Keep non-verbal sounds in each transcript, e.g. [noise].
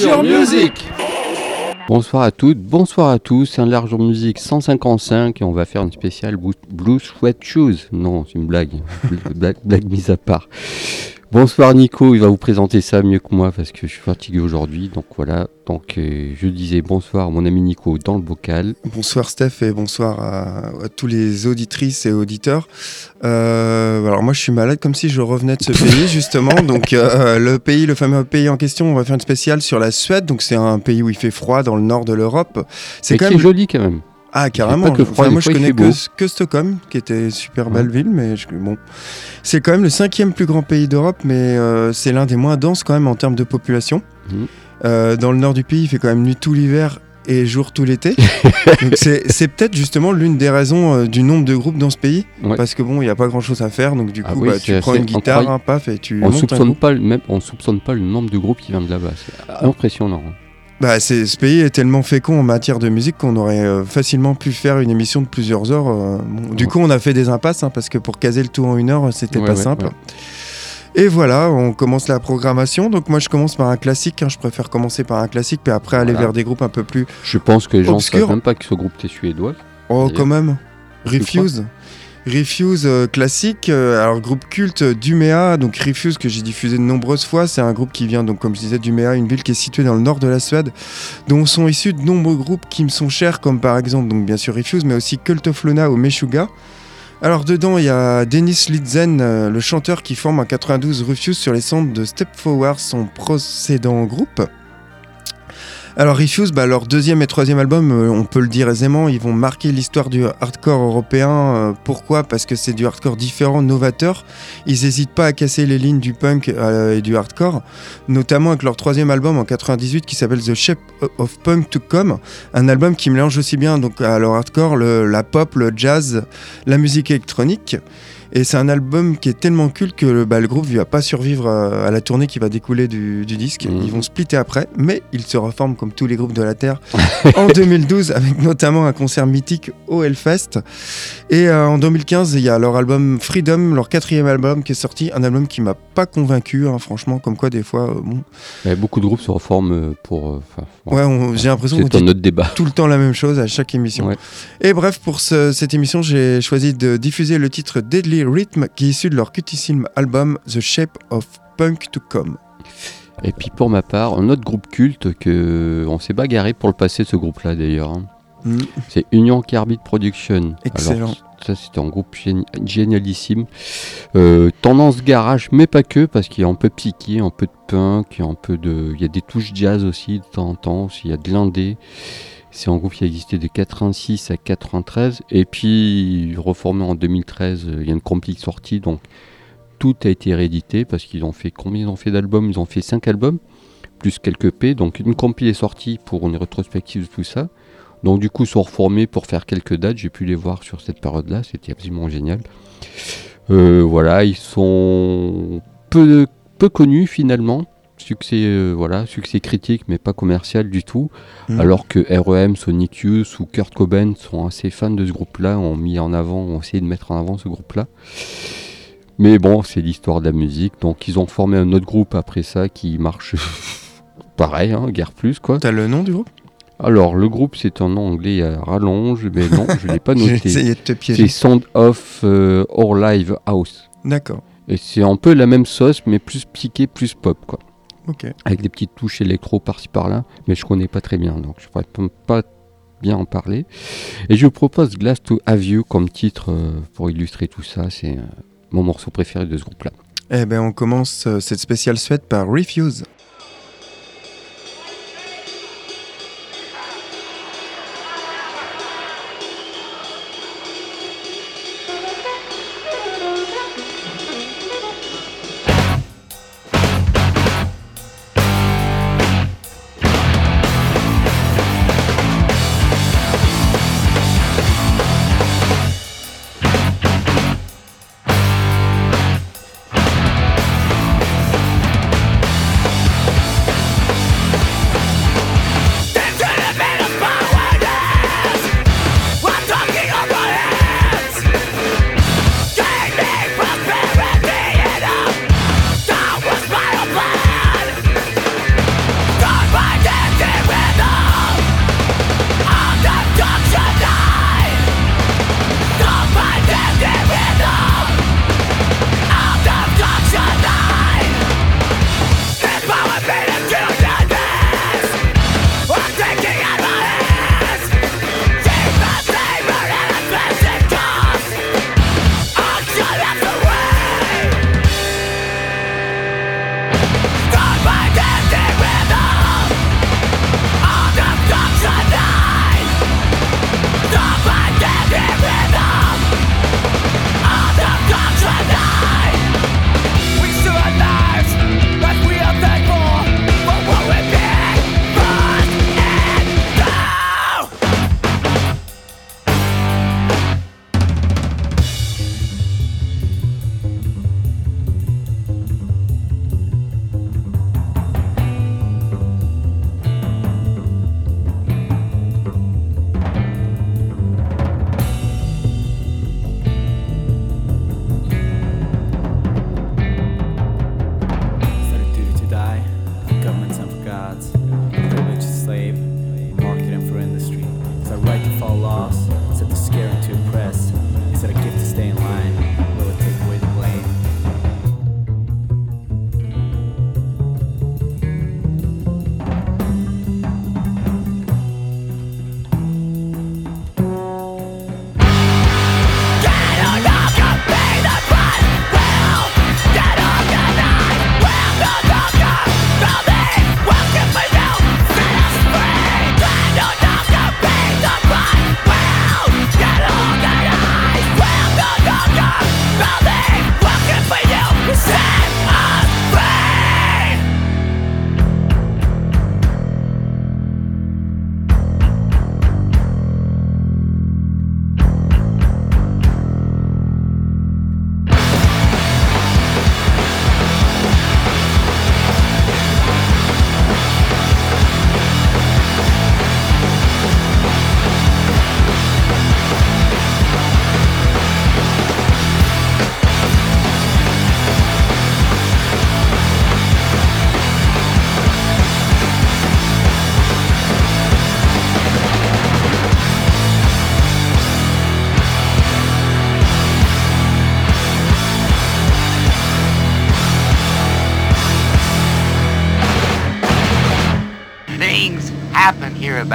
your music. Bonsoir à toutes, bonsoir à tous, c'est un large musique 155 et on va faire une spéciale Blue Sweat Shoes. Non, c'est une blague, [laughs] blague, blague mise à part. Bonsoir Nico, il va vous présenter ça mieux que moi parce que je suis fatigué aujourd'hui. Donc voilà, donc euh, je disais bonsoir à mon ami Nico dans le bocal. Bonsoir Steph et bonsoir à, tous les auditrices et auditeurs. Euh, alors moi je suis malade comme si je revenais de ce pays justement. [laughs] donc euh, le pays, le fameux pays en question, on va faire une spéciale sur la Suède. Donc c'est un pays où il fait froid dans le nord de l'Europe. C'est quand même joli quand même. Ah, carrément. moi, je connais que, Stockholm, qui était une super belle ville, mais bon. C'est quand même le cinquième plus grand pays d'Europe, mais euh, c'est l'un des moins denses quand même en termes de population. Mhm. Euh, dans le nord du pays, il fait quand même nuit tout l'hiver et jour tout l'été. [laughs] donc c'est peut-être justement l'une des raisons euh, du nombre de groupes dans ce pays, parce que bon, il n'y a pas grand-chose à faire, donc du ah coup, bah, tu prends une guitare, un paf, et tu. On soupçonne pas, même, on soupçonne pas le nombre de groupes qui viennent de là-bas. C'est impressionnant. Hein. Bah, ce pays est tellement fécond en matière de musique qu'on aurait euh, facilement pu faire une émission de plusieurs heures. Euh, du coup, on a fait des impasses hein, parce que pour caser le tout en une heure, c'était pas simple. Et voilà, on commence la programmation. Donc moi, je commence par un classique. Hein. Je préfère commencer par un classique, puis après aller vers des groupes un peu plus. Je pense que les gens ne savent même pas que ce groupe est suédois. Oh, quand même. Refuse. Refuse euh, classique, euh, alors groupe culte d'Umeå, donc Refuse que j'ai diffusé de nombreuses fois, c'est un groupe qui vient donc comme je disais d'Umeå, une ville qui est située dans le nord de la Suède, dont sont issus de nombreux groupes qui me sont chers comme par exemple donc bien sûr Refuse mais aussi Cult of Luna ou Meshuga. Alors dedans il y a Dennis Lidzen, euh, le chanteur qui forme en 92 Refuse sur les centres de Step Forward, son précédent groupe. Alors Refuse, bah, leur deuxième et troisième album, euh, on peut le dire aisément, ils vont marquer l'histoire du hardcore européen. Euh, pourquoi? Parce que c'est du hardcore différent, novateur. Ils n'hésitent pas à casser les lignes du punk euh, et du hardcore, notamment avec leur troisième album en 98 qui s'appelle The Shape of Punk to Come, un album qui mélange aussi bien donc à leur hardcore la pop, le jazz, la musique électronique. Et c'est un album qui est tellement culte que le, bah, le groupe ne va pas survivre à, la tournée qui va découler du, disque. Mhm. Ils vont splitter après, mais ils se reforment comme tous les groupes de la Terre [laughs] en 2012, avec notamment un concert mythique au Hellfest. Et euh, en 2015, il y a leur album Freedom, leur quatrième album qui est sorti, un album qui m'a pas convaincu, hein, franchement, comme quoi des fois, euh, bon. beaucoup de groupes se reforment euh, pour. ouais, j'ai l'impression qu'on dit débat. tout le temps la même chose à chaque émission. Et bref, pour cette émission, j'ai choisi de diffuser le titre Deadly Rhythm qui est issu de leur cutissime album The Shape of Punk to Come. Et puis pour ma part, un autre groupe culte que on s'est bagarré pour le passer ce groupe-là d'ailleurs. Hein. Mm. C'est Union Carbide Production. Excellent. ça c'était un groupe génialissime. Euh, tendance garage, mais pas que, parce qu'il y a un peu psyché, un peu de punk, il y a un peu de, il y a des touches jazz aussi de temps en temps, il y a de l'indé. C'est un groupe qui a existé de 86 à 93 et puis reformé en 2013, il y a une compil sortie. Donc tout a été réédité parce qu'ils ont fait combien? Ils ont fait d'albums? Ils ont fait 5 albums plus quelques P. Donc une compil est sortie pour une rétrospective de tout ça. Donc du coup ils sont reformés pour faire quelques dates, j'ai pu les voir sur cette période-là, c'était absolument génial. Euh, voilà, ils sont peu, peu connus finalement, succès euh, voilà succès critique mais pas commercial du tout mm. alors que REM Sonic Youth ou Kurt Cobain sont assez fans de ce groupe là ont mis en avant ont essayé de mettre en avant ce groupe là mais bon c'est l'histoire de la musique donc ils ont formé un autre groupe après ça qui marche [laughs] pareil hein, guerre plus quoi t'as le nom du groupe? Alors, le groupe, c'est un nom anglais à rallonge, mais non, je l'ai pas [laughs] noté. C'est Sound of euh, Our Live House. D'accord. Et c'est un peu la même sauce, mais plus piqué, plus pop, quoi. Avec des petites touches électro par-ci par-là, mais je connais pas très bien, donc je pourrais pas bien en parler. Et je vous propose Glass to Have comme titre euh, pour illustrer tout ça. C'est euh, mon morceau préféré de ce groupe-là. Eh ben, on commence euh, cette spéciale suite par Refuse.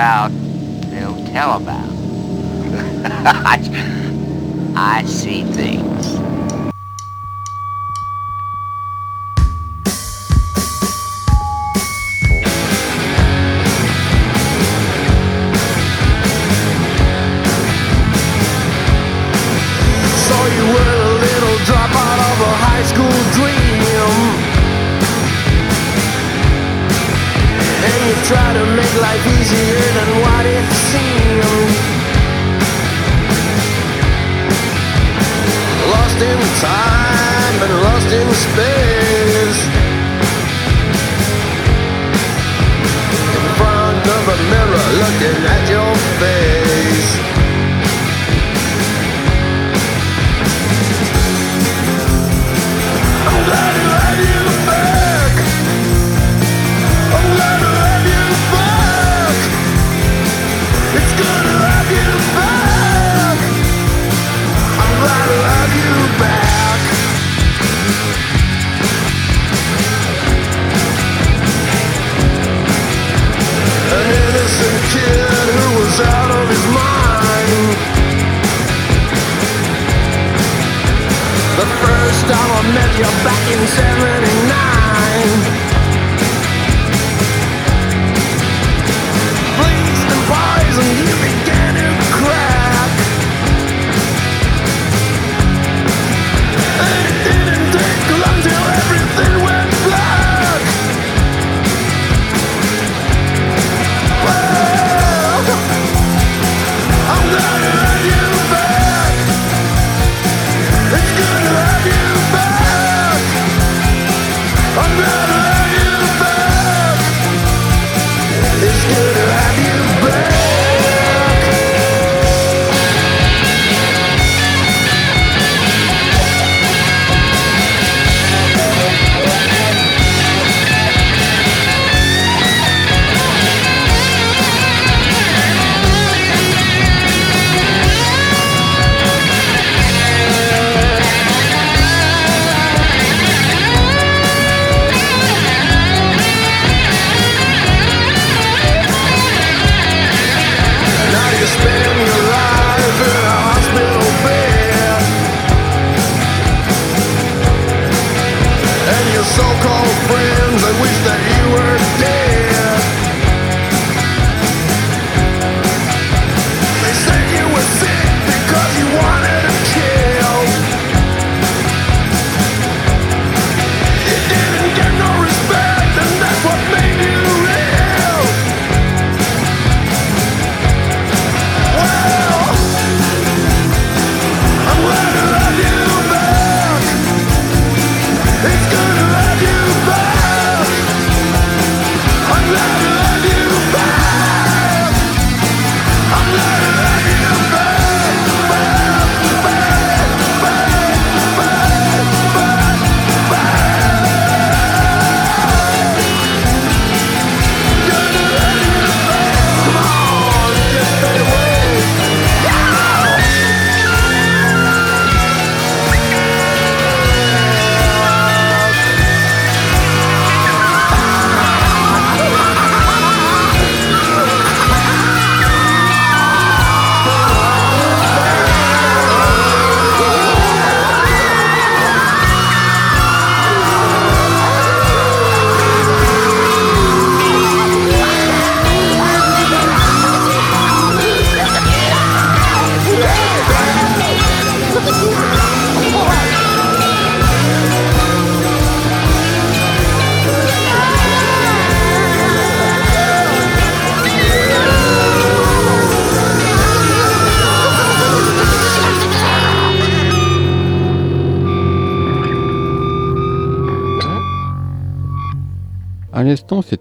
Hereabout they'll tell about. [laughs] I see things. You're back in 79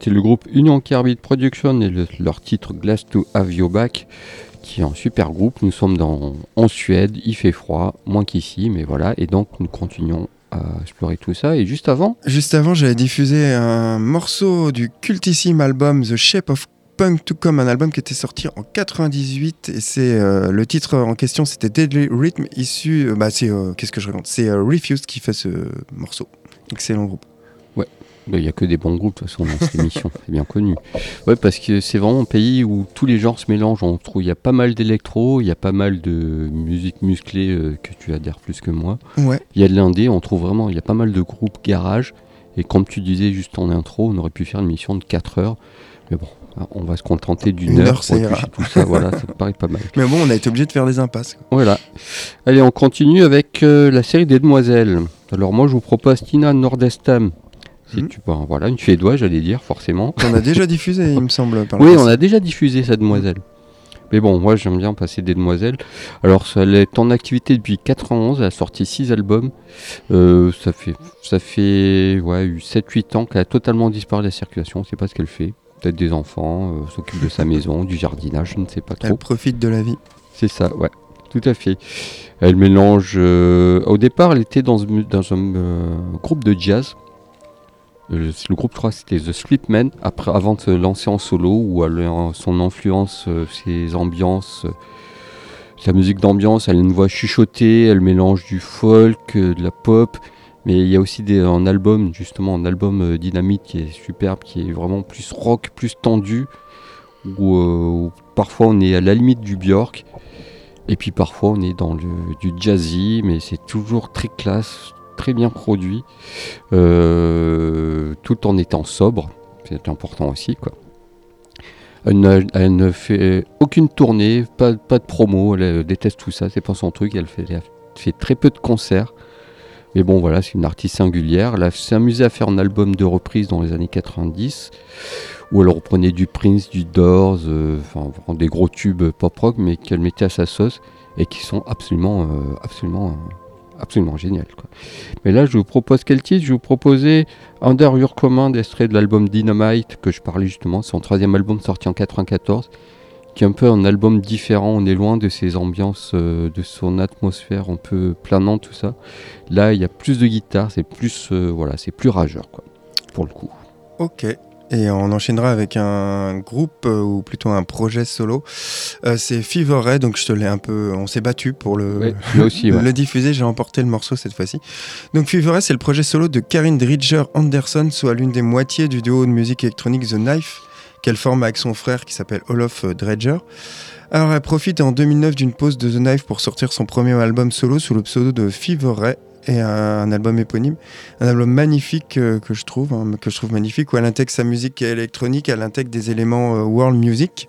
c'était le groupe Union Carbide Production et le- leur titre Glass to Have You Back, qui est un super groupe. Nous sommes dans, en Suède, il fait froid, moins qu'ici, mais voilà. Et donc, nous continuons à explorer tout ça. Et juste avant, Juste avant, j'avais diffusé un morceau du cultissime album The Shape of Punk to Come, un album qui était sorti en 98 et c'est euh, le titre en question, c'était Deadly Rhythm, issu, euh, bah c'est euh, qu'est-ce que je raconte, c'est Refused qui fait ce morceau. Excellent groupe. Il n'y a que des bons groupes, de toute façon, dans cette émission, c'est bien connu. Ouais, parce que c'est vraiment un pays où tous les genres se mélangent. On trouve, il y a pas mal d'électro, il y a pas mal de musique musclée euh, que tu adhères plus que moi. Ouais. Il y a de l'indé, on trouve vraiment, il y a pas mal de groupes garage. Et comme tu disais juste en intro, on aurait pu faire une mission de 4 heures. Mais bon, on va se contenter d'une Une heure, heure, pour tout ça. Voilà, ça me paraît pas mal. Mais bon, on a été obligé de faire des impasses. Voilà. Allez, on continue avec euh, la série des demoiselles. Alors moi, je vous propose Tina Nordestam. Si Mhm. tu vois, voilà, une suédoise, j'allais dire, forcément. On a déjà diffusé, il me semble. Par Oui, on a déjà diffusé cette demoiselle. Mais bon, moi j'aime bien passer des demoiselles. Alors, elle est en activité depuis 91, elle a sorti 6 albums. Euh, ça fait, ça fait ouais, 7-8 ans qu'elle a totalement disparu de la circulation, on ne sait pas ce qu'elle fait. Peut-être des enfants, euh, s'occupe de sa maison, du jardinage, je ne sais pas trop. Elle profite de la vie. C'est ça, ouais, tout à fait. Elle mélange. euh, Au départ, elle était dans, un- dans un groupe de jazz. Euh, le groupe 3, c'était The Sleepmen, après, avant de se lancer en solo, a son influence, euh, ses ambiances, euh, sa musique d'ambiance, elle a une voix chuchotée, elle mélange du folk, de la pop. Mais il y a aussi des, un album, justement, un album Dynamite qui est superbe, qui est vraiment plus rock, plus tendu, où, parfois on est à la limite du Björk, et puis parfois on est dans du jazzy, mais c'est toujours très classe, très bien produit, euh, tout en étant sobre, c'est important aussi. Quoi. Elle, ne, fait aucune tournée, pas, de promo, elle déteste tout ça, c'est pas son truc, elle fait, très peu de concerts. Mais bon, voilà, c'est une artiste singulière. Elle s'est amusée à faire un album de reprise dans les années 90, où elle reprenait du Prince, du Doors, euh, enfin des gros tubes pop-rock, mais qu'elle mettait à sa sauce et qui sont absolument, euh, absolument, absolument géniales. quoi. Mais là, je vous propose quel titre Je vous proposais Under Your Command, extrait de l'album Dynamite, que je parlais justement, son troisième album sorti en 94, qui est un peu un album différent. On est loin de ses ambiances, euh, de son atmosphère un peu planante, tout ça. Là, il y a plus de guitare, c'est plus, euh, voilà, plus rageur, quoi, pour le coup. Ok. Et on enchaînera avec un groupe euh, ou plutôt un projet solo. Euh, c'est Fever Ray, donc je te l'ai un peu. On s'est battu pour le, Ouais, là aussi, [laughs] ouais. le diffuser. J'ai emporté le morceau cette fois-ci. Donc Fever Ray, c'est le projet solo de Karine Dridger Anderson, soit l'une des moitiés du duo de musique électronique The Knife, qu'elle forme avec son frère qui s'appelle Olof euh, Dredger. Alors elle profite en 2009 d'une pause de The Knife pour sortir son premier album solo sous le pseudo de Fever Ray et un, album éponyme, un album magnifique euh, que je trouve, hein, que je trouve magnifique où elle intègre sa musique électronique, elle intègre des éléments euh, world music.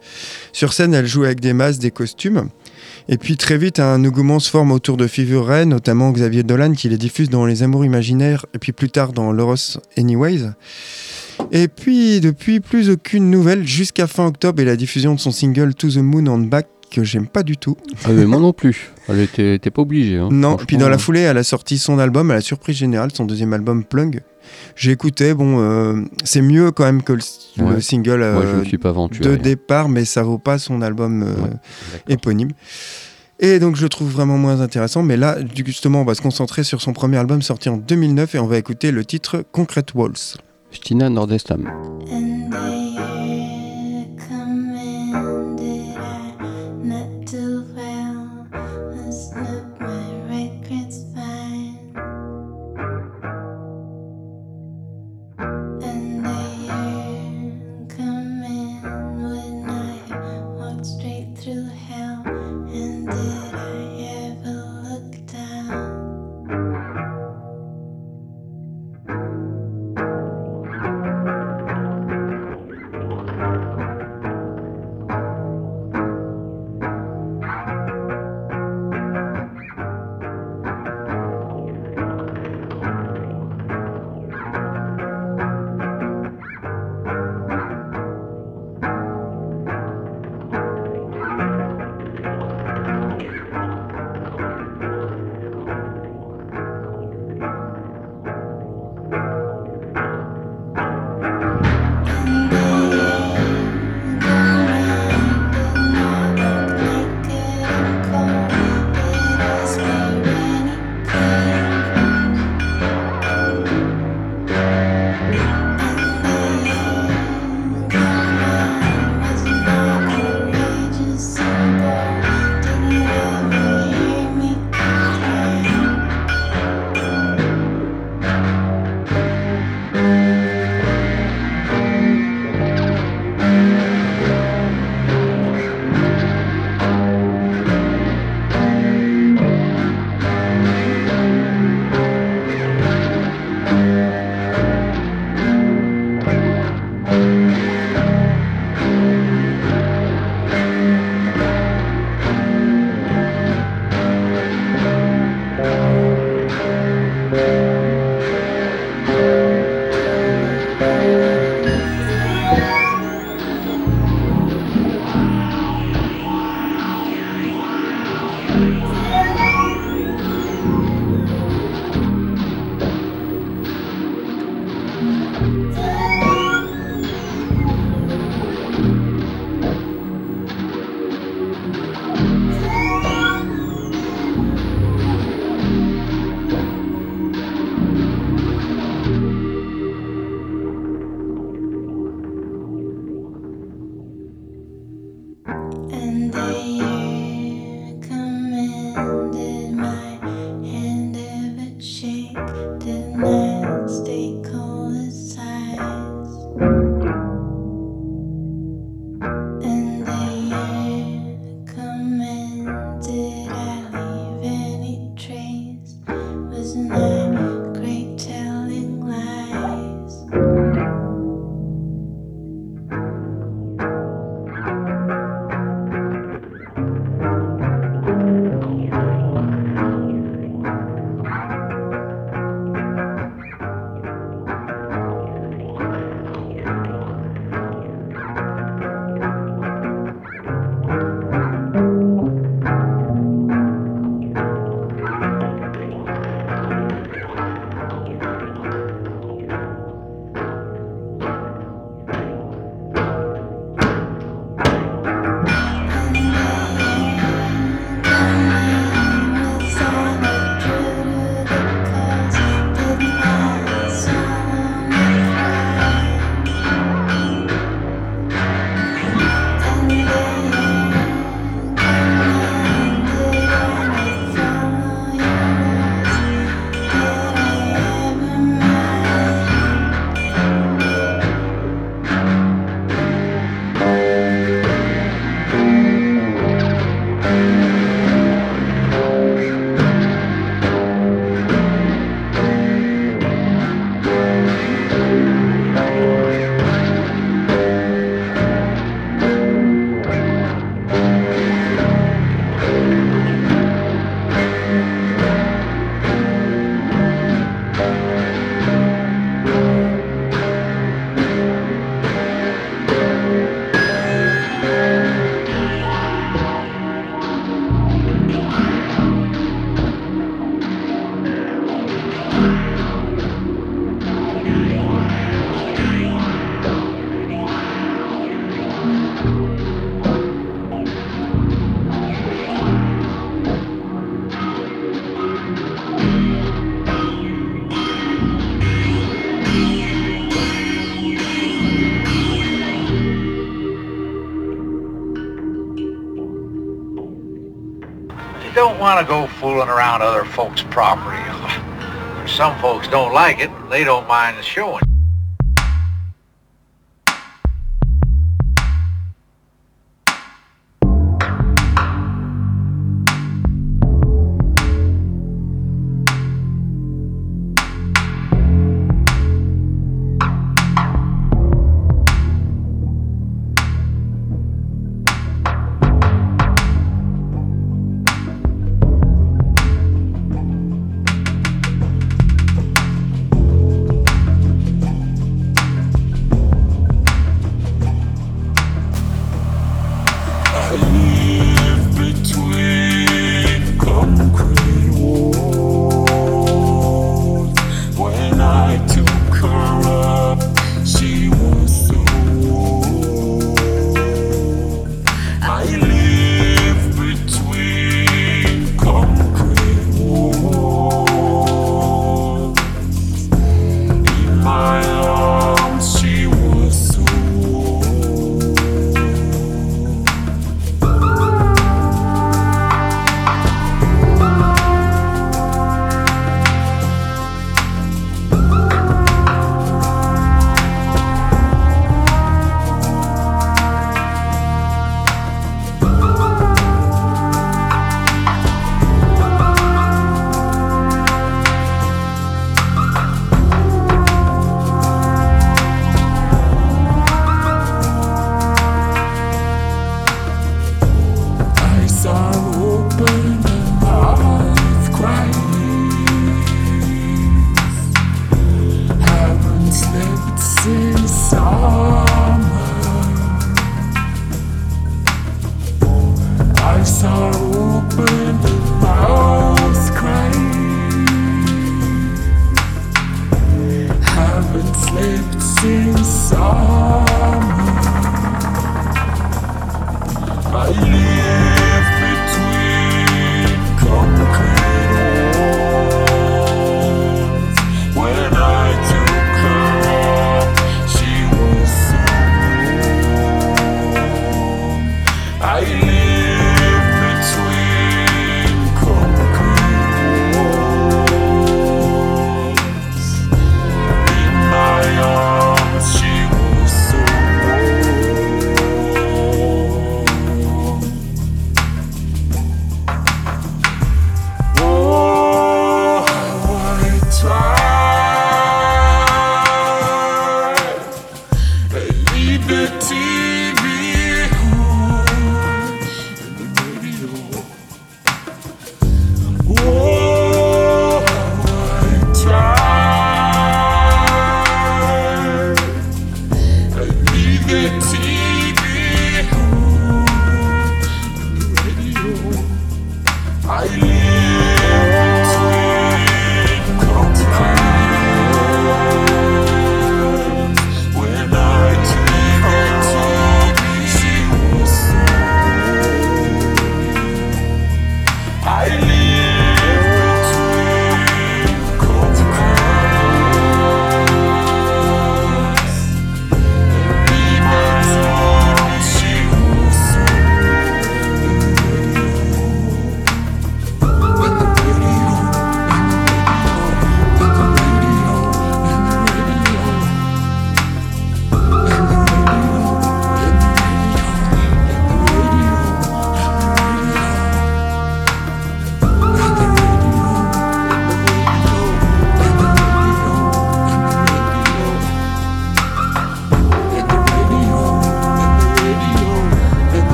Sur scène, elle joue avec des masses, des costumes. Et puis très vite, un engouement se forme autour de Fever notamment Xavier Dolan qui les diffuse dans Les Amours Imaginaires et puis plus tard dans L'Eros Anyways. Et puis depuis plus aucune nouvelle jusqu'à fin octobre et la diffusion de son single To the Moon and Back que j'aime pas du tout. Ah, mais moi non plus. Elle était, était pas obligée. hein, Non, puis dans la foulée, elle a sorti son album à la surprise générale, son deuxième album Plung. J'ai écouté, bon, euh, c'est mieux quand même que le, single Moi, je euh, ne suis pas aventuré. de départ, mais ça vaut pas son album euh, Ouais, éponyme. Et donc je le trouve vraiment moins intéressant, mais là, justement, on va se concentrer sur son premier album sorti en 2009 et on va écouter le titre Concrete Walls. Stina Nordestam. And they property. Some folks don't like it, they don't mind showing.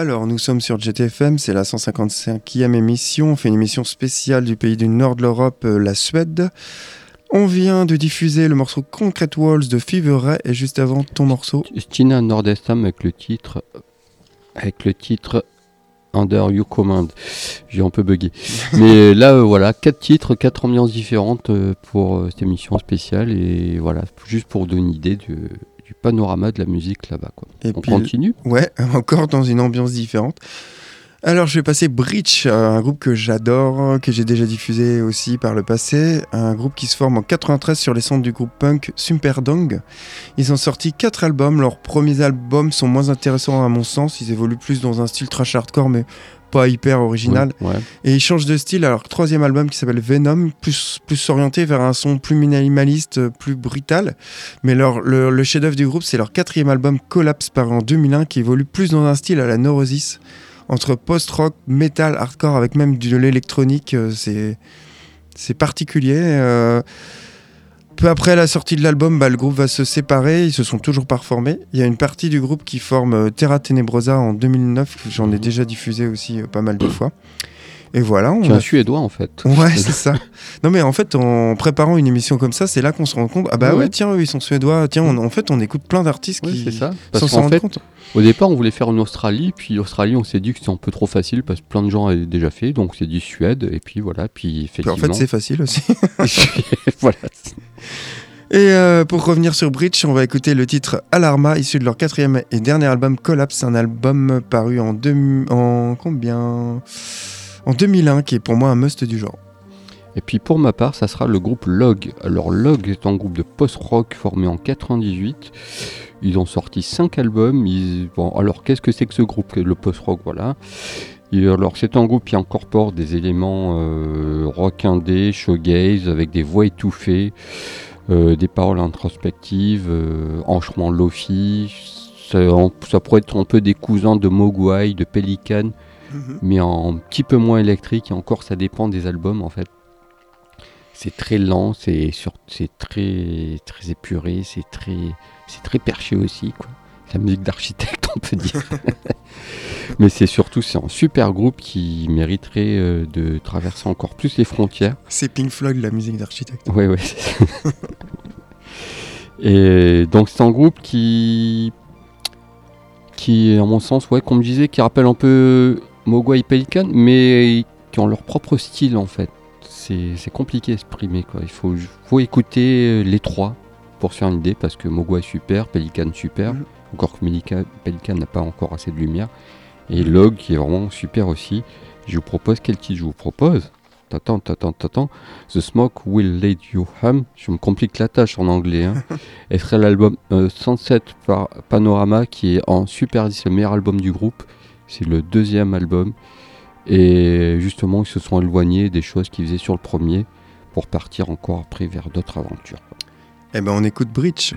Alors, nous sommes sur GTFM, c'est la 155e émission. On fait une émission spéciale du pays du nord de l'Europe, euh, la Suède. On vient de diffuser le morceau Concrete Walls de Fever Ray et juste avant ton morceau. Stina Nordestam avec le titre avec le titre Under You Command. J'ai un peu bugué. [laughs] Mais là, euh, voilà, quatre titres, quatre ambiances différentes euh, pour euh, cette émission spéciale. Et voilà, juste pour donner une idée du, du panorama de la musique là-bas. quoi. Et On puis- continue Ouais, [laughs] encore dans une ambiance différente. Alors, je vais passer Breach, euh, un groupe que j'adore, que j'ai déjà diffusé aussi par le passé. Un groupe qui se forme en 93 sur les centres du groupe punk Superdong. Ils ont sorti quatre albums. Leurs premiers albums sont moins intéressants à mon sens. Ils évoluent plus dans un style trash hardcore, mais pas hyper original. Ouais. Et ils changent de style. Alors, troisième album qui s'appelle Venom, plus, plus orienté vers un son plus minimaliste, euh, plus brutal. Mais leur, le, le chef-d'œuvre du groupe, c'est leur quatrième album Collapse, paru en 2001, qui évolue plus dans un style à la Neurosis, entre post-rock, metal, hardcore, avec même de l'électronique. euh, C'est c'est particulier. euh. Peu après la sortie de l'album, bah, le groupe va se séparer. Ils se sont toujours pas reformés. Il y a une partie du groupe qui forme euh, Terra Tenebrosa en 2009. J'en ai Mhm. déjà diffusé aussi euh, pas mal de [clears throat] fois. Et voilà. on C'est a un suédois en fait. Ouais, [laughs] c'est ça. Non, mais en fait, en préparant une émission comme ça, c'est là qu'on se rend compte. Ah bah Ouais, tiens, eux, ils sont suédois. Tiens, on- en fait, on écoute plein d'artistes Ouais, qui c'est ça. sans Parce s'en qu'en rendre fait, compte. au départ, on voulait faire en Australie, puis Australie, on s'est dit que c'était un peu trop facile parce que plein de gens avaient déjà fait, donc c'est dit Suède, et puis voilà, puis Puis effectivement. en fait, c'est facile aussi. [laughs] [laughs] voilà. Et euh, pour revenir sur Bridge, on va écouter le titre Alarma, issu de leur quatrième et dernier album Collapse, un album paru en, deux- en combien? En 2001, qui est pour moi un must du genre. Et puis pour ma part, ça sera le groupe Log. Alors Log est un groupe de post-rock formé en 98. Ils ont sorti 5 albums. Alors qu'est-ce que c'est que ce groupe, le post-rock Voilà. Alors c'est un groupe qui incorpore des éléments euh, rock indé, shoegaze, avec des voix étouffées, euh, des paroles introspectives, euh, enchement lofi. Ça, ça pourrait être un peu des cousins de Mogwai, de Pelican, mais en un petit peu moins électrique. Et encore, ça dépend des albums en fait. C'est très lent, c'est très très épuré, c'est très c'est très perché aussi quoi. La musique d'architecte [laughs] on peut dire. [laughs] mais c'est surtout c'est un super groupe qui mériterait euh, de traverser encore plus les frontières. C'est Pink Floyd, la musique d'architecte. Ouais, ouais. [laughs] Et donc c'est un groupe qui, qui, à mon sens, ouais, comme je disais, qui rappelle un peu Mogwai et Pelican, mais qui ont leur propre style en fait. C'est compliqué à exprimer quoi. Il faut, faut écouter les trois pour se faire une idée parce que Mogwai super, Pelican super, Mhm. encore que Pelican, Pelican n'a pas encore assez de lumière. Et Log qui est vraiment super aussi. Je vous propose quel titre je vous propose? T'attends, t'attends, t'attends. The Smoke Will Let You Hum. Je me complique la tâche en anglais. Hein. [laughs] Et serait l'album euh, Sunset par Panorama qui est en super 10, le meilleur album du groupe. C'est le deuxième album. Et justement, ils se sont éloignés des choses qu'ils faisaient sur le premier pour partir encore après vers d'autres aventures. Eh ben, on écoute Bridge.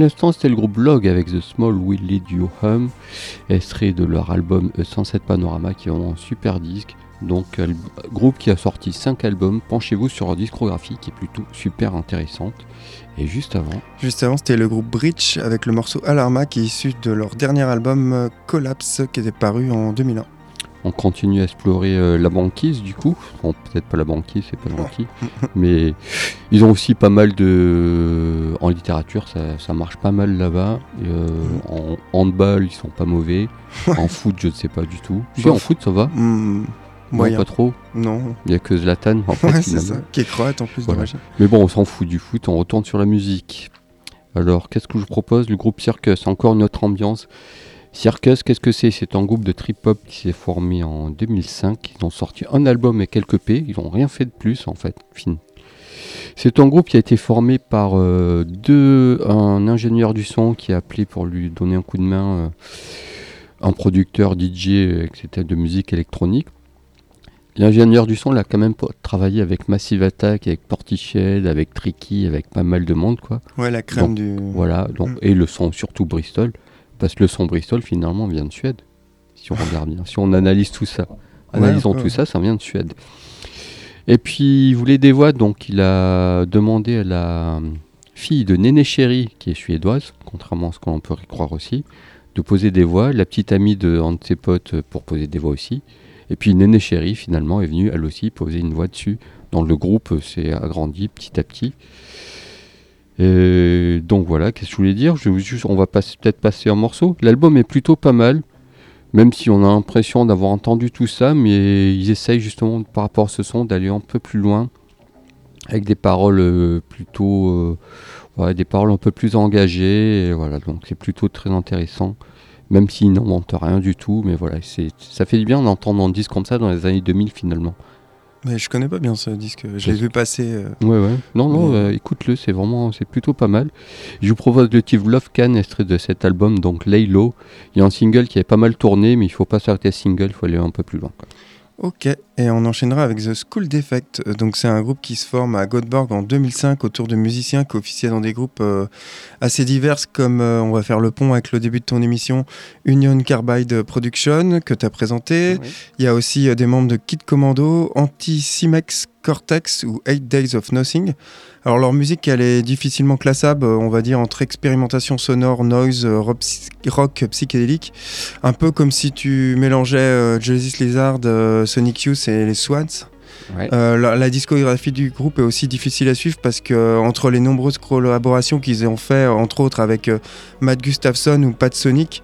L'instant, c'était le groupe Log avec The Small Will Lead You Home, extrait de leur album A Sunset Panorama qui est un super disque. Donc, groupe qui a sorti 5 albums. Penchez-vous sur leur discographie qui est plutôt super intéressante. Et juste avant, Juste avant, c'était le groupe Breach avec le morceau Alarma qui est issu de leur dernier album euh, Collapse qui était paru en 2001. On continue à explorer euh, la banquise du coup. Bon, peut-être pas la banquise, c'est pas gentil. mais ils ont aussi pas mal de. En littérature, ça, ça marche pas mal là-bas. Euh, en handball, ils sont pas mauvais. En [laughs] foot, je ne sais pas du tout. Si, en foot, ça va. Moyen. pas trop. Non. Il y a que Zlatan en fait, Ouais, c'est ça. Qui est croate en plus, Voilà. Mais bon, on s'en fout du foot, on retourne sur la musique. Alors, qu'est-ce que je vous propose? Le groupe Circus, encore une autre ambiance. Circus, qu'est-ce que c'est? C'est un groupe de trip-hop qui s'est formé en 2005. Ils ont sorti un album et quelques P. Ils n'ont rien fait de plus, en fait. C'est un groupe qui a été formé par euh, deux, un ingénieur du son qui a appelé pour lui donner un coup de main, euh, un producteur DJ, etc., de musique électronique. L'ingénieur du son, il a quand même travaillé avec Massive Attack, avec Portiched, avec Tricky, avec pas mal de monde, quoi. Ouais, la crème Donc, du. Voilà, donc, Mm. et le son, surtout Bristol, parce que le son Bristol, finalement, vient de Suède. Si on regarde bien, si on analyse tout ça. Analysons ouais, tout ça, ça vient de Suède. Et puis, il voulait des voix, donc il a demandé à la fille de Néné Chéri, qui est suédoise, contrairement à ce qu'on peut y croire aussi, de poser des voix. La petite amie de un de ses potes pour poser des voix aussi. Et puis Néné Chéri, finalement, est venue, elle aussi, poser une voix dessus. Dans le groupe, s'est agrandi petit à petit. Et donc voilà, qu'est-ce que je voulais dire? On va peut-être passer un morceau. L'album est plutôt pas mal, même si on a l'impression d'avoir entendu tout ça, mais ils essayent justement, par rapport à ce son, d'aller un peu plus loin, avec des paroles euh, plutôt... euh, des paroles un peu plus engagées, voilà, donc c'est plutôt très intéressant, même s'ils n'inventent rien du tout, mais voilà, ça fait du bien d'entendre un disque comme ça dans les années 2000 finalement. Mais je connais pas bien ce disque. Je l'ai vu passer. euh, Ouais, ouais. Non, non, Mais- euh, écoute-le, c'est vraiment, c'est plutôt pas mal. Je vous propose le titre Love Can, extrait de cet album, donc Lay Low. Il y a un single qui avait pas mal tourné, mais il faut pas s'arrêter à single, il faut aller un peu plus loin. quoi. Ok, et on enchaînera avec The School Defect. Euh, Donc c'est un groupe qui se forme à Göteborg en 2005 autour de musiciens qui officiaient dans des groupes euh, assez divers comme euh, on va faire le pont avec le début de ton émission Union Carbide Production que tu as présenté. Il y a aussi euh, des membres de Kid Commando, Anti-Cimex, Cortex ou Eight Days of Nothing. Alors leur musique elle est difficilement classable, euh, on va dire entre expérimentation sonore, noise, euh, rock, psy- rock psychédélique, un peu comme si tu mélangeais euh, Lizard, euh, Sonic Youth et les Swans. Ouais. Euh, la, la discographie du groupe est aussi difficile à suivre parce que entre les nombreuses collaborations qu'ils ont fait, entre autres avec Matt Gustafson ou Pat Sonic,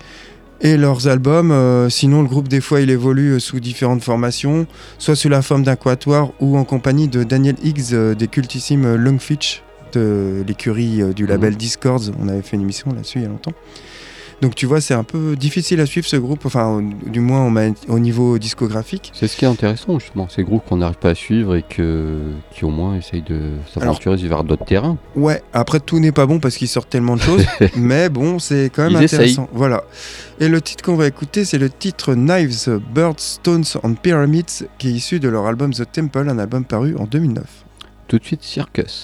et leurs albums, euh, sinon le groupe des fois il évolue euh, sous différentes formations, soit sous la forme d'un quatuor ou en compagnie de Daniel Higgs euh, des cultissimes Lungfitch de l'écurie du label Mhm. Discords. On avait fait une émission là-dessus il y a longtemps. Donc tu vois, c'est un peu difficile à suivre ce groupe, enfin au- du moins au, niveau discographique. C'est ce qui est intéressant, justement, ces groupes qu'on n'arrive pas à suivre et que, qui au moins essayent de s'aventurer vers d'autres terrains. Ouais, après tout n'est pas bon parce qu'ils sortent tellement de choses, [laughs] mais bon, c'est quand même Ils intéressant. Voilà. Et le titre qu'on va écouter, c'est le titre Knives, Birds, Stones and Pyramids, qui est issu de leur album The Temple, un album paru en 2009. Tout de suite, Circus.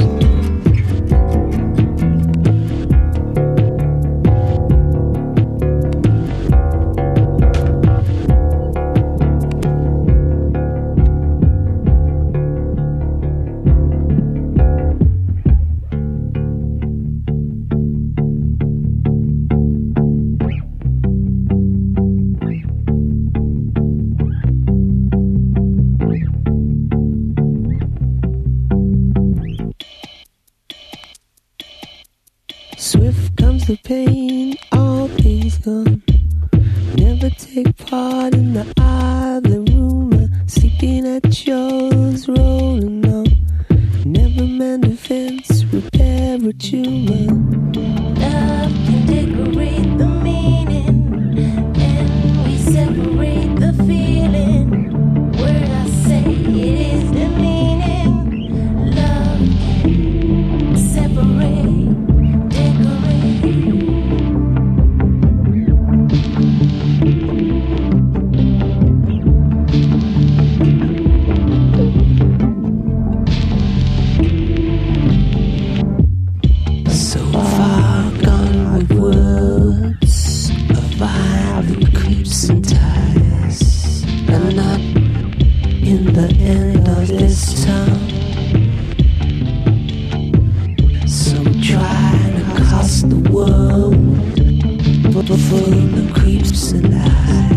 But full of creeps and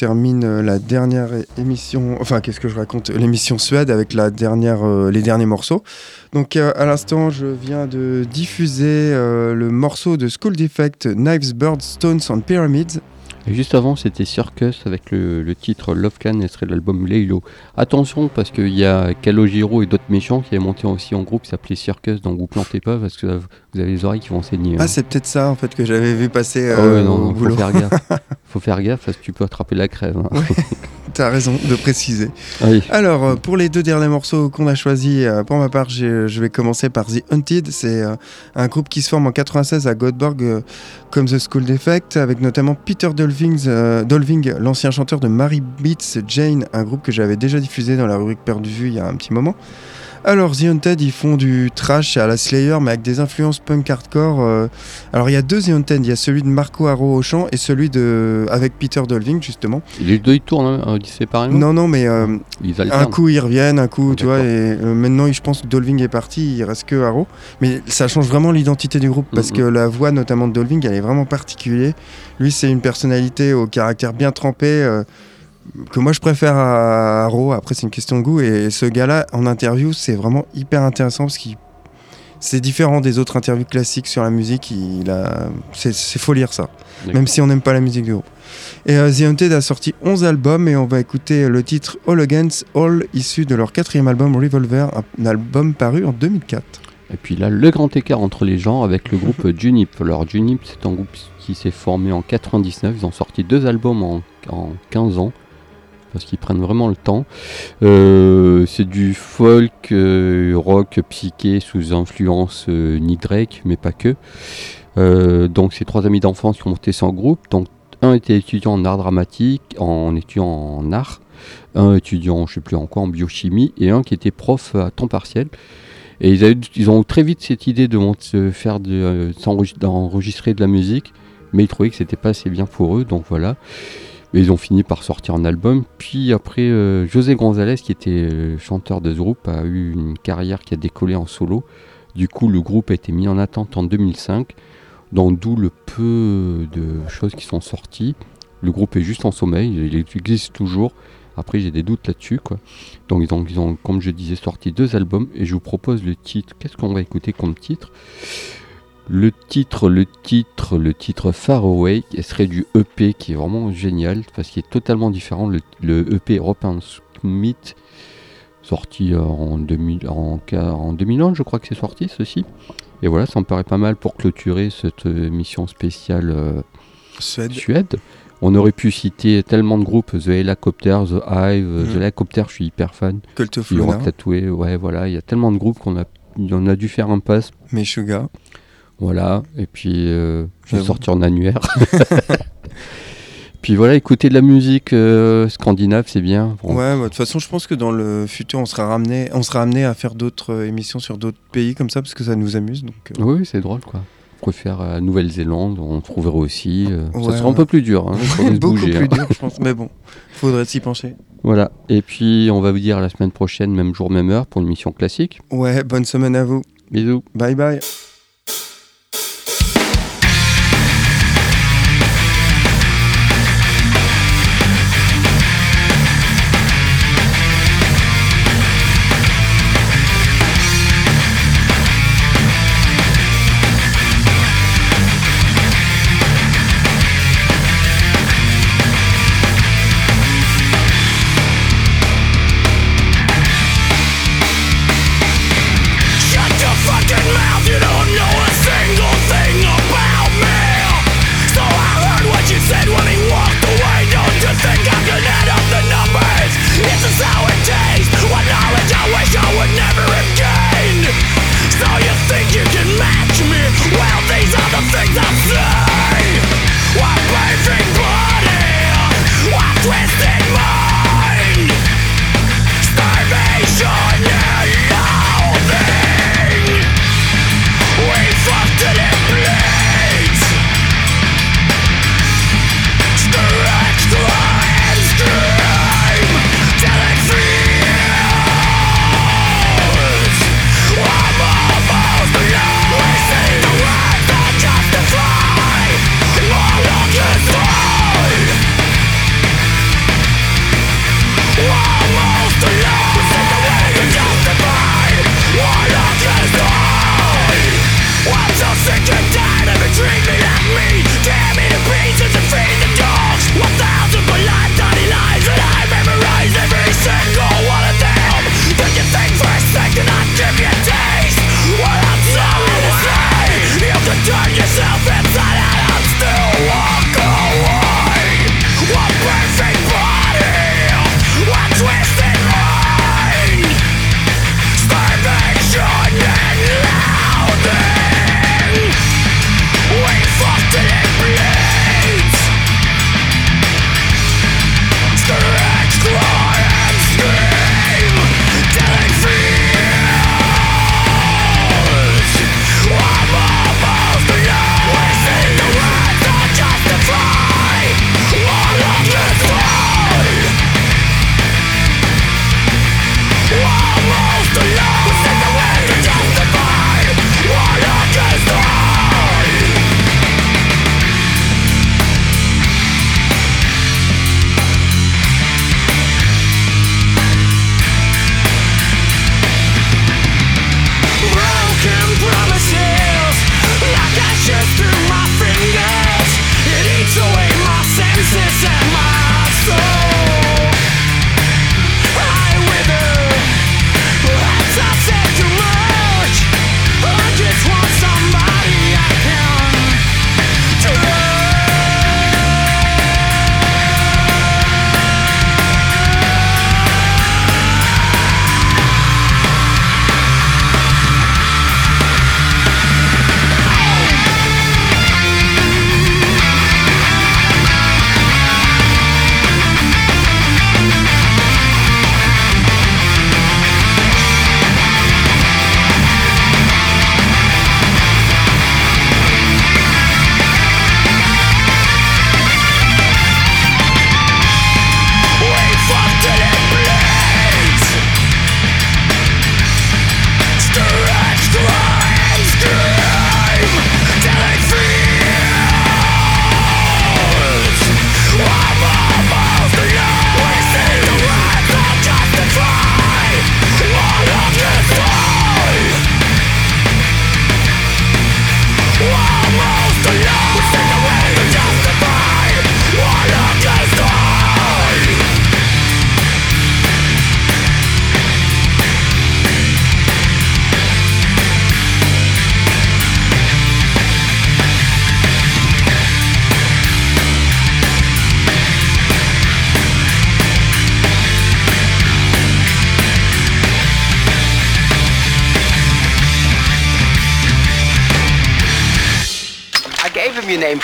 termine euh, la dernière émission, enfin, qu'est-ce que je raconte L'émission Suède avec la dernière, euh, les derniers morceaux. Donc, euh, à l'instant, je viens de diffuser euh, le morceau de School Defect, Knives, Birds, Stones and Pyramids. Et juste avant, c'était Circus avec le, le titre Love Can, extrait de l'album Laylo. Attention, parce qu'il y a Calogero et d'autres méchants qui avaient monté aussi en groupe qui s'appelait Circus, donc vous plantez pas parce que vous avez les oreilles qui vont saigner. hein. Ah, c'est peut-être ça, en fait, que j'avais vu passer Ah euh, ouais, non, au non, faut boulot. faire gaffe. [laughs] faut faire gaffe parce que tu peux attraper la crève. hein. [laughs] T'as raison de préciser. Oui. Alors, euh, pour les deux derniers morceaux qu'on a choisis, euh, pour ma part, je vais commencer par The Hunted. C'est euh, un groupe qui se forme en 96 à Göteborg, comme The School Defect, avec notamment Peter Dolving, euh, Dolving l'ancien chanteur de Mary Beats Jane, un groupe que j'avais déjà diffusé dans la rubrique Perdu Vue il y a un petit moment. Alors, The Haunted, ils font du trash à la Slayer, mais avec des influences punk hardcore. euh. Alors, il y a deux The Haunted. Il y a celui de Marco Haro au chant et celui de avec Peter Dolving, justement. Les deux ils tournent hein, séparément Non, non, mais euh, Ils un coup ils reviennent, un coup, tu vois. Et euh, maintenant, je pense que Dolving est parti, il reste que Haro. Mais ça change vraiment l'identité du groupe parce Mhm. que la voix, notamment de Dolving, elle est vraiment particulière. Lui, c'est une personnalité au caractère bien trempé. Que moi je préfère à Haro, après c'est une question de goût, et ce gars-là en interview c'est vraiment hyper intéressant parce qu'il c'est différent des autres interviews classiques sur la musique, il a... c'est, faut lire ça, même si on n'aime pas la musique du groupe. Et euh, The Haunted a sorti 11 albums et on va écouter le titre All Against All issu de leur quatrième album Revolver, un album paru en 2004. Et puis là, le grand écart entre les genres avec le groupe [laughs] Junip. Alors Junip, c'est un groupe qui s'est formé en 99. Ils ont sorti deux albums en, en 15 ans. Parce qu'ils prennent vraiment le temps. Euh, c'est du folk, euh, rock, psyché sous influence euh, mais pas que. Euh, donc c'est trois amis d'enfance qui ont monté son groupe. Donc un était étudiant en art dramatique, en étudiant en art. Un étudiant, je sais plus en quoi, en biochimie. Et un qui était prof à temps partiel. Et ils, ont très vite cette idée de faire de, d'enregistrer de la musique, mais ils trouvaient que c'était pas assez bien pour eux, donc voilà. Ils ont fini par sortir un album. Puis après, euh, José González, qui était euh, chanteur de ce groupe, a eu une carrière qui a décollé en solo. Du coup, le groupe a été mis en attente en 2005, donc d'où le peu de choses qui sont sorties. Le groupe est juste en sommeil, il existe toujours. Après, j'ai des doutes là-dessus. Donc ils ont, comme je disais, sorti deux albums et je vous propose le titre. Qu'est-ce qu'on va écouter comme titre? Le titre, le titre, le titre Far Away, serait du EP qui est vraiment génial parce qu'il est totalement différent. Le, le EP European Smith, sorti en, 2000, en, ca- en 2011, je crois que c'est sorti ceci. Et voilà, ça me paraît pas mal pour clôturer cette euh, émission spéciale euh, Suède. Suède. On aurait pu citer tellement de groupes, The Helicopter, The Hive, Mm. The Helicopter, je suis hyper fan. Cult of Luna, tatoué, ouais, voilà, il y a tellement de groupes qu'on a, on a dû faire un pass. Meshuga. Voilà, et puis euh, je vais sortir en annuaire. [laughs] [laughs] puis voilà, écouter de la musique euh, scandinave, c'est bien. Bon, Ouais, bah, de toute façon, je pense que dans le futur, on sera ramené, on sera amené à faire d'autres euh, émissions sur d'autres pays comme ça parce que ça nous amuse. Donc, Oui, c'est drôle quoi. On faire euh, Nouvelle-Zélande, on trouverait aussi. Ouais, ça sera un peu plus dur. Hein, [laughs] beaucoup bouger, plus hein. dur, je pense. Mais bon, faudrait s'y pencher. Voilà, et puis on va vous dire la semaine prochaine, même jour, même heure, pour une mission classique. Ouais, bonne semaine à vous. Bisous. Bye bye.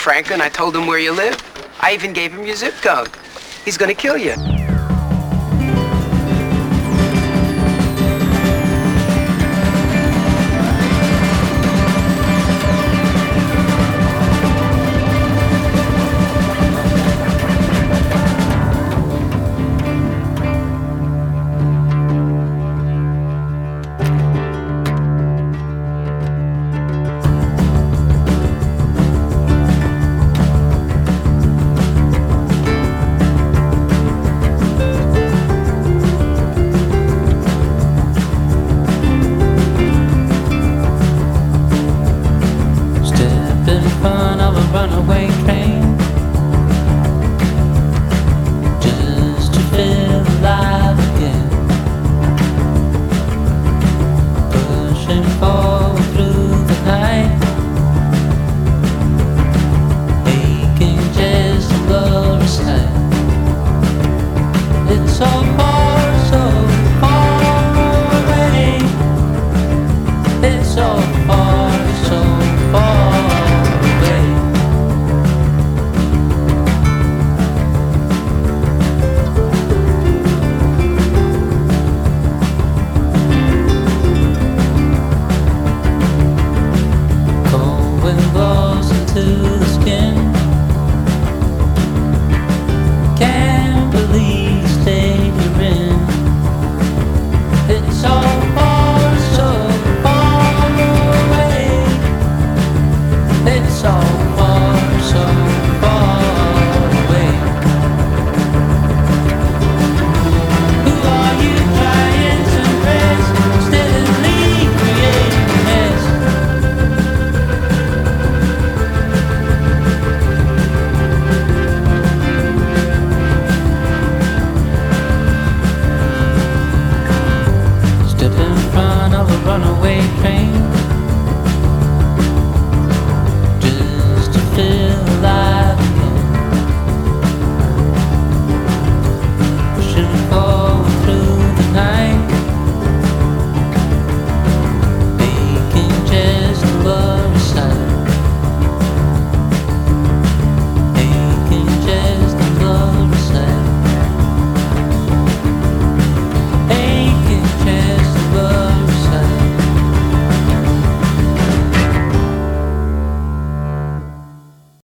Franklin. I told him where you live. I even gave him your zip code. He's gonna kill you.